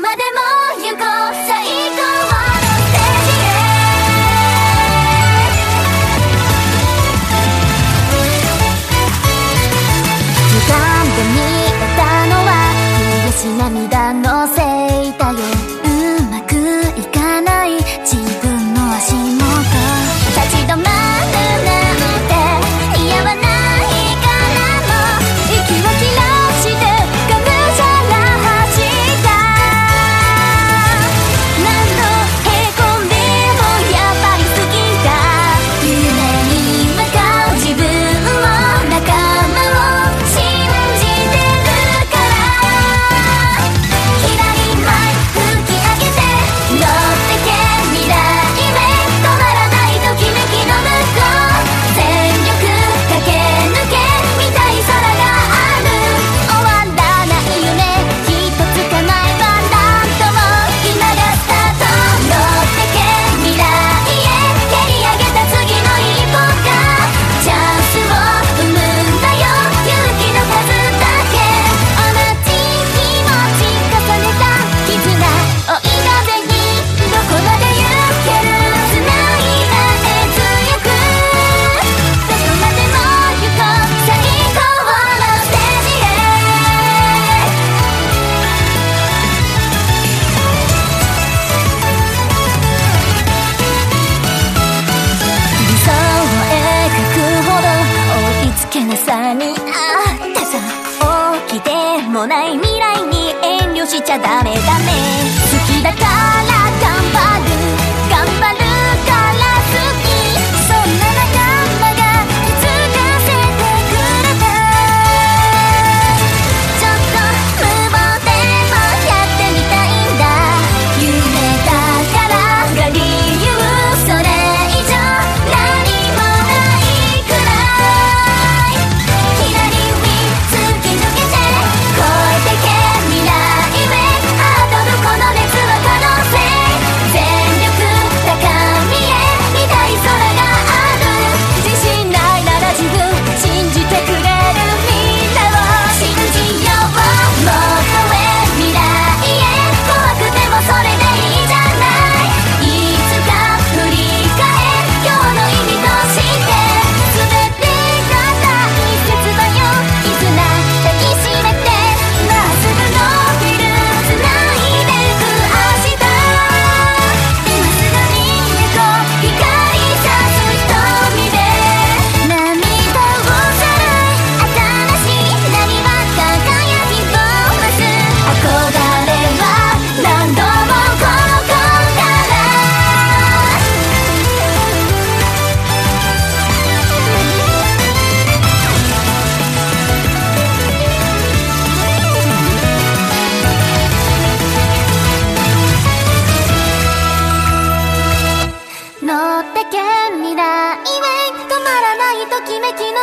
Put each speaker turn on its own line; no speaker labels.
までも行こうなさにあったさ。起きてもない未来に遠慮しちゃダメだね好きだから頑張る。頑張る。敵の